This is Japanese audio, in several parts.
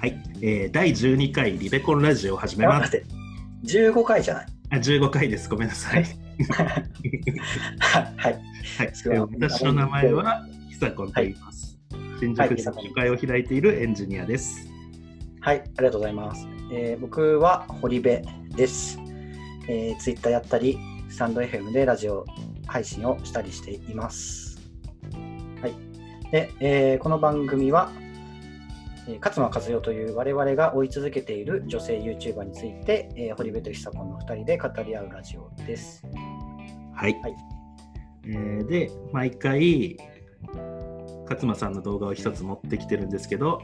はい、えー、第12回リベコンラジオを始めます。待って、15回じゃない？あ15回です。ごめんなさい。はい。はい、すごいえー私の名前は久子と言います。新宿で初回を開いているエンジニアです。はい、ありがとうございます。えー僕は堀部です。えー、ツイッターやったり、スタンド FM でラジオ配信をしたりしています。はい。で、えーこの番組は、えー勝間和代という我々が追い続けている女性 YouTuber について、えー堀部と久子の2人で語り合うラジオです。はい。はいえーで、毎回、勝間さんの動画を一つ持ってきてるんですけど、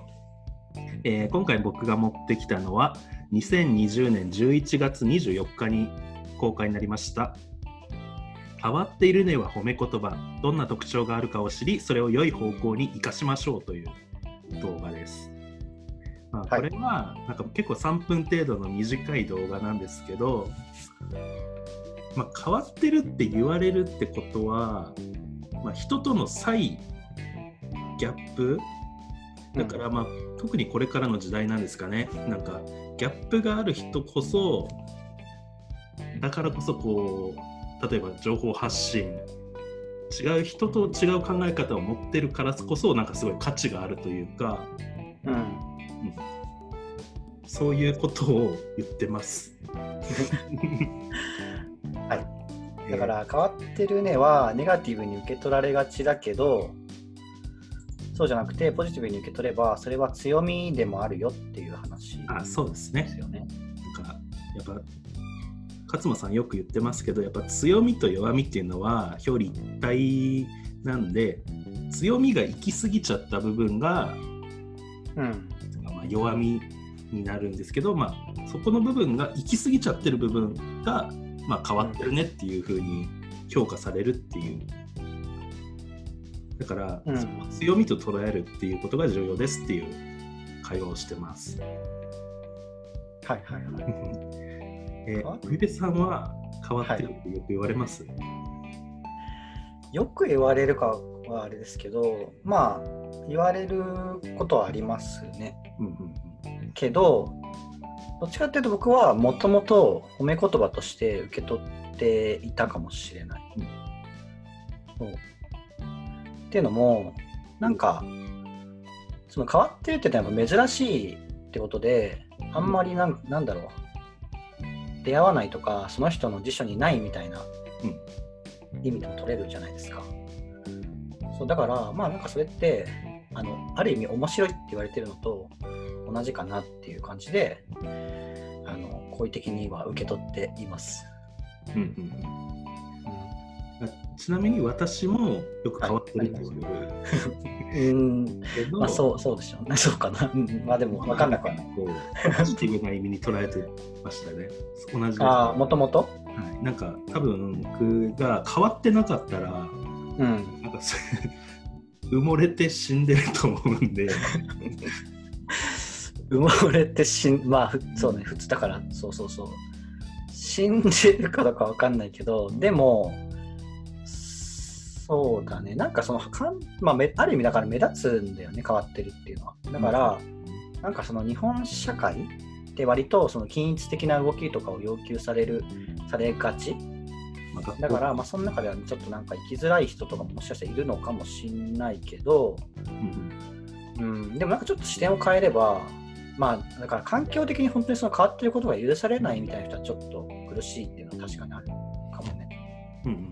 えー今回僕が持ってきたのは、2020年11月24日に公開になりました。変わっているねは褒め言葉。どんな特徴があるかを知り、それを良い方向に生かしましょうという動画です。まあ、はい。これはなんか結構3分程度の短い動画なんですけど、まあ、変わってるって言われるってことは、まあ、人との差異ギャップ？だからまあ、特にこれからの時代なんですかね。なんかギャップがある人こそだからこそこう例えば情報発信違う人と違う考え方を持ってるからこそなんかすごい価値があるというかうん。そういうことを言ってます。はい。だから変わってるねはネガティブに受け取られがちだけどそうじゃなくてポジティブに受け取ればそれは強みでもあるよっていう話あそうですね。ですよね。なんかやっぱ勝間さんよく言ってますけどやっぱ強みと弱みっていうのは表裏一体なんで強みが行き過ぎちゃった部分が、うん。まあ、弱みになるんですけど、まあ、そこの部分が行き過ぎちゃってる部分が、まあ、変わってるねっていうふうに評価されるっていう。だから、うん。強みと捉えるっていうことが重要ですっていう会話をしてます。はいはいはい。えー、上部さんは変わってるってよく言われます、よく言われるかはあれですけどまあ言われることはありますね。うんうんけどどっちかっていうと僕はもともと褒め言葉として受け取っていたかもしれない。そうっていうのもなんかその変わってるって言うのは珍しいってことであんまりなんなんだろう出会わないとかその人の辞書にないみたいな意味でも取れるじゃないですか。そうだからまあなんかそれってあのある意味面白いって言われてるのと同じかなっていう感じであの好意的には受け取っています。うんうんうんちなみに私もよく変わってるって言われるうん、まあそうそうでしょうね。そうかな。うんまあでも分かんなくはない。こうポジティブな意味に捉えてましたね。同じああ、もともと？はい、なんか多分僕が変わってなかったらうん。なんかそ 埋もれて死んでると思うんで 埋もれて死ん、まあふそうね、普通だから、そうそうそう。死んでるかどうか分かんないけど、でも、そうだね、なんかその、かんまあ、めある意味だから目立つんだよね、変わってるっていうのは。だから、なんかその日本社会って割とその均一的な動きとかを要求される、されがち。だから、まあ、その中ではちょっとなんか生きづらい人とかももしかしたらいるのかもしんないけど、うんうん、でもなんかちょっと視点を変えれば、まあ、だから環境的に本当にその変わってることが許されないみたいな人はちょっと苦しいっていうのは確かにあるかもね。うんうん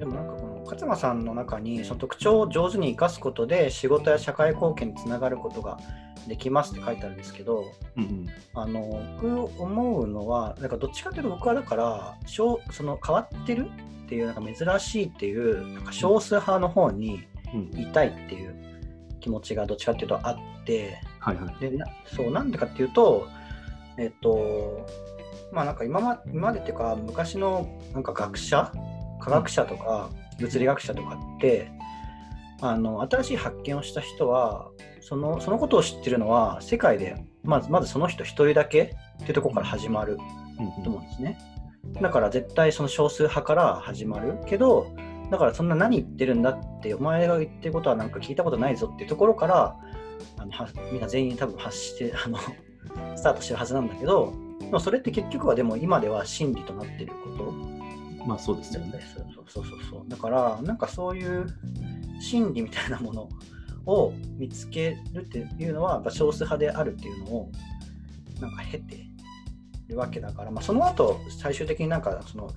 でもなんかこの勝間さんの中にその特徴を上手に生かすことで仕事や社会貢献につながることができますって書いてあるんですけど、うんうん。あの僕思うのはなんかどっちかというと僕はだから少その変わってるっていうなんか珍しいっていうなんか少数派の方にうんいたいっていう気持ちがどっちかっていうとあってはいはい。でなそうなんでかっていうとえっとまあなんか今ま今までっていうか昔のなんか学者科学者とか物理学者とかってあの新しい発見をした人はそのそのことを知ってるのは世界でまずまずその人一人だけっていうところから始まるうんと思うんですね。だから絶対その少数派から始まるけどだからそんな何言ってるんだって、お前が言ってることはなんか聞いたことないぞっていうところから、あのはみんな全員多分発して、あの、スタートしてるはずなんだけど、でもそれって結局はでも今では真理となってることまあそうですよねそうそうそうそう。だから、なんかそういう真理みたいなものを見つけるっていうのは、やっぱ少数派であるっていうのを、なんか経てるわけだから、まあ、その後、最終的になんか、その、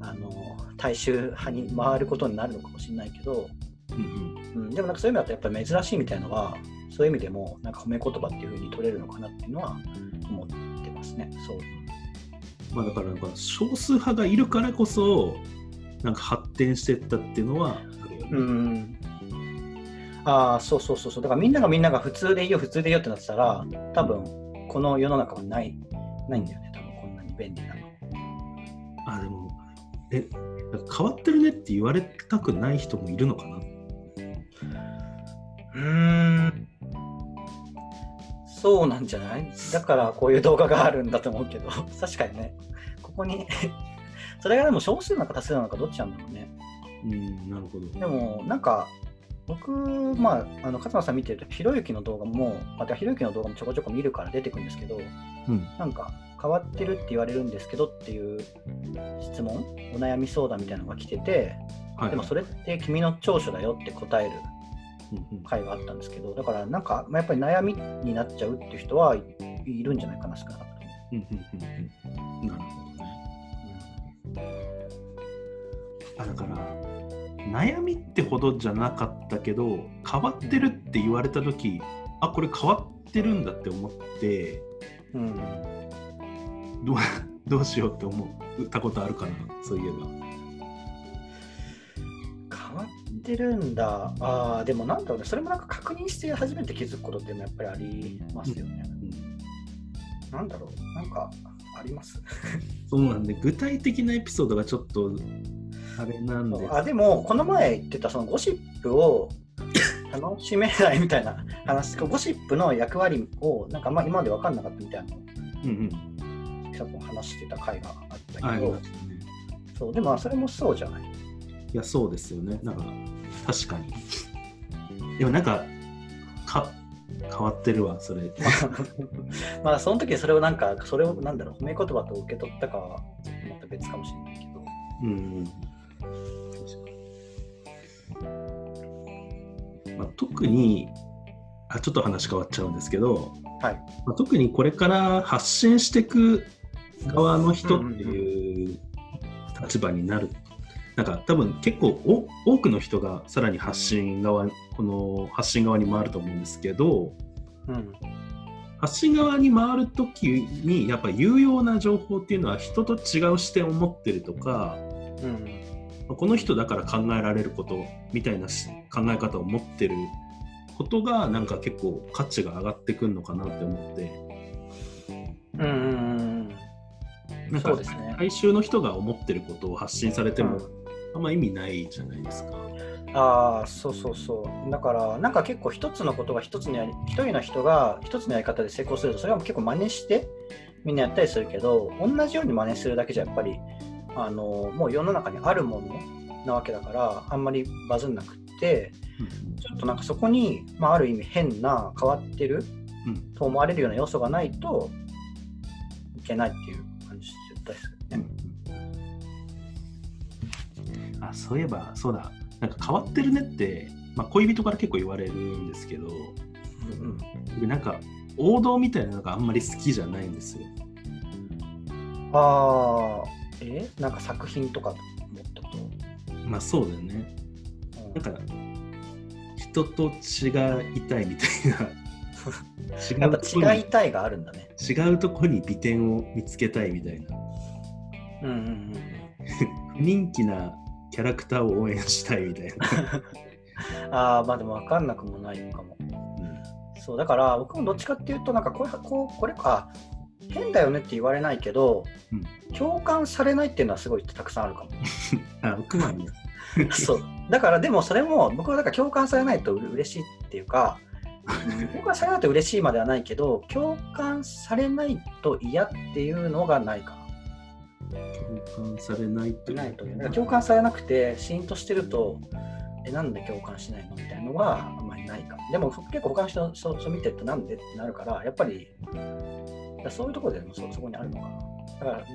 あの、大衆派に回ることになるのかもしれないけど、うんうんうん、でもなんかそういう意味だとやっぱり珍しいみたいのは、そういう意味でも、なんか褒め言葉っていうふうに取れるのかなっていうのは思ってますね。そう。まあ、だからなんか少数派がいるからこそなんか発展していったっていうのはあるよね。うん。ああ、そうそうそうそう。だからみんながみんなが普通でいいよ、普通でいいよってなってたら、多分この世の中はない、ないんだよね。多分こんなに便利なの。あでもえ変わってるねって言われたくない人もいるのかな？うーん。そうなんじゃない？だからこういう動画があるんだと思うけど、確かにね、ここに、それがでも少数なのか多数なのかどっちなんだろうね。うんなるほど。でも、なんか、僕、まあ、あの勝間さん見てると、ひろゆきの動画も、またひろゆきの動画もちょこちょこ見るから出てくるんですけど、うん。なんか、変わってるって言われるんですけどっていう質問、お悩み相談みたいなのが来てて、はい、でもそれって君の長所だよって答える回があったんですけど、だからなんか、まあ、やっぱり悩みになっちゃうっていう人はいいるんじゃないかな、少なくとも。うんうんうんうん。なるほどね。あだから悩みってほどじゃなかったけど変わってるって言われた時あこれ変わってるんだって思ってうんうんどう どうしようって思ったことあるかなそういえば。変わってるんだ。ああ、でもなんだろうね、それもなんか確認して初めて気づくことってやっぱりありますよね。うんなんだろう、なんかあります？そうなんで具体的なエピソードがちょっとあれなんであでも、この前言ってたそのゴシップを 楽しめないみたいな話、ゴシップの役割をなんかま今まで分かんなかったみたいなうんうん。多分話してた回があったあけど、ね。そうでもそれもそうじゃない？いやそうですよね。なんか確かに。でもなんかか変わってるわそれ。まあその時それをなんかそれをなんだろう褒め言葉と受け取ったかはまた別かもしれないけど。うんうんまあ、特にあちょっと話変わっちゃうんですけど、はい。まあ、特にこれから発信していく側の人っていう立場になる、なんか多分結構お多くの人がさらに発信側この発信側に回ると思うんですけどうん。発信側に回るときにやっぱ有用な情報っていうのは人と違う視点を持ってるとかうんこの人だから考えられることみたいなし考え方を持ってることがなんか結構価値が上がってくるのかなって思って。うんうんうんなんかそうですね。大衆の人が思ってることを発信されてもうん。あんま意味ないじゃないですか。ああそうそうそう。だからなんか結構一つのことが一つのやり一人の人が一つのやり方で成功するとそれは結構真似してみんなやったりするけど同じように真似するだけじゃやっぱりあのもう世の中にあるものなわけだからあんまりバズんなくってちょっとなんかそこに、まあ、ある意味変な変わってるうん。と思われるような要素がないといけないっていう感じ絶対するうんね。うん。あそういえばそうだ。なんか変わってるねって、まあ、恋人から結構言われるんですけどうん僕なんか王道みたいなのがあんまり好きじゃないんですよ。ああえなんか作品とかもっとと？まあそうだよね。うんなんか人と違いたいみたいな 違うと違いたいがあるんだね。違うとこに美点を見つけたいみたいなうんうんうん。不人気なキャラクターを応援したいみたいな、ああ、まあでも分かんなくもないのかも。そう、だから僕もどっちかっていうと、なんかこれ、こうこれか、変だよねって言われないけど、うん共感されないっていうのはすごいたくさんあるかも。あ そう。だからでもそれも、僕はだから共感されないとう嬉しいっていうか、共感されないと嬉しいまではないけど、共感されないと嫌っていうのがないかな。共感されないとないと共感されなくてシーンとしてるとえなんで共感しないのみたいなのはあんまりないかもでも結構他の人そう見てるとなんでってなるからやっぱりだそういうところでもそそこにあるのかな。だからうん。ち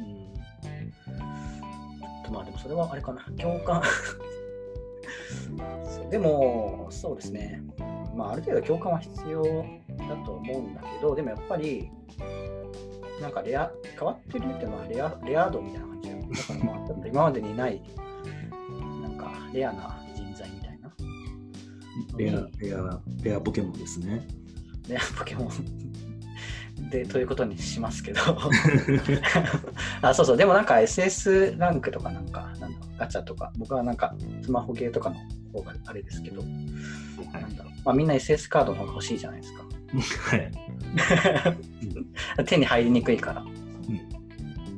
ょっとまあでもそれはあれかな。共感。でもそうですね。まあある程度共感は必要だと思うんだけどでもやっぱりなんかレア変わってるっていうのはレアレア度みたいな感じだからまあ 今までにないなんかレアな人材みたいな。レアレアレアポケモンですね。レアポケモンでということにしますけど。あそうそう。でもなんか SS ランクとかなんかなんだガチャとか。僕はなんかスマホゲーとかの方があれですけど。なんだろう、まあ、みんな SS カードの方が欲しいじゃないですか。はい。手に入りにくいから、ん。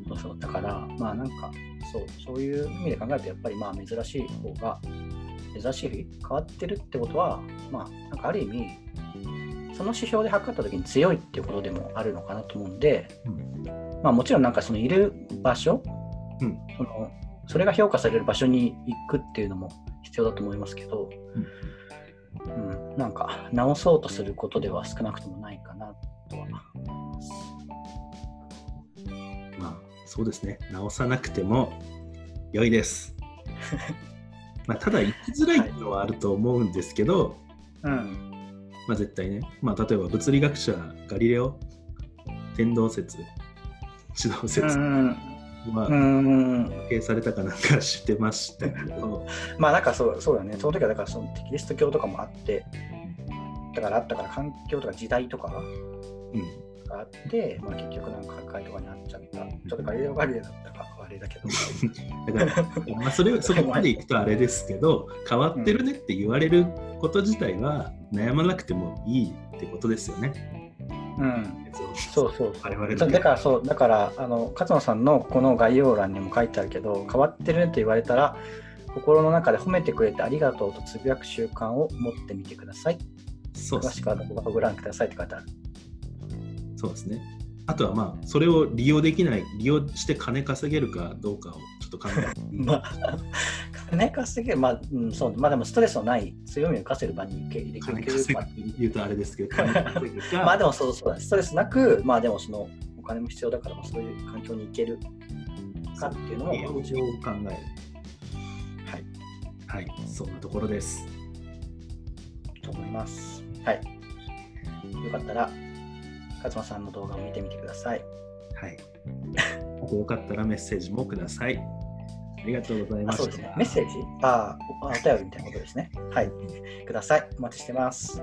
そうそう。だからまあなんかそうそういう意味で考えるとやっぱりまあ珍しい方が珍しい変わってるってことはまあなんかある意味その指標で測った時に強いっていうことでもあるのかなと思うんで、うんまあもちろんなんかそのいる場所、うんそのそれが評価される場所に行くっていうのも必要だと思いますけど、うんなんか直そうとすることでは少なくともないかなとは思います。まあそうですね。直さなくても良いです。まあただ行きづらいっていうのはあると思うんですけど、うんまあ絶対ね。まあ例えば物理学者ガリレオ天動説指導説うんはうん計されたかなんかしてましたけど、まあなんかそうそうだね、その時はだからそのテキリスト教とかもあって、だからあったから環境とか時代とかうん、があって、まあ、結局なんか破壊とかになっちゃった。ちょっとガリレオ・ガリレイだったかあれだけど。だから、まあ、それそこまでいくとあれですけど変わってるねって言われること自体は悩まなくてもいいってことですよね。うん、そうそう我々そうのだからそうだからあの勝野さんのこの概要欄にも書いてあるけど変わってるねと言われたら心の中で褒めてくれてありがとうとつぶやく習慣を持ってみてください。そう詳しくは動画をご覧くださいって書いてある。そうですね。あとはまあそれを利用できない利用して金稼げるかどうかをちょっと考えて まあ、金稼げる、まあ、うん、そう、まあでもストレスのない強みを生かせる場に行けできる金稼ぐ言うとあれですけどまあでもそうそうだ、ストレスなく、まあでもそのお金も必要だから、まあそういう環境に行けるかっていうのも、利用を考える。はい。はい、そんなところです。と思います。はい。よかったら、勝間さんの動画を見てみてください。はい。あとよかったらメッセージもください。ありがとうございました。あそうですね。メッセージああ、おお便りみたいなことですね。はい。ください。お待ちしてます。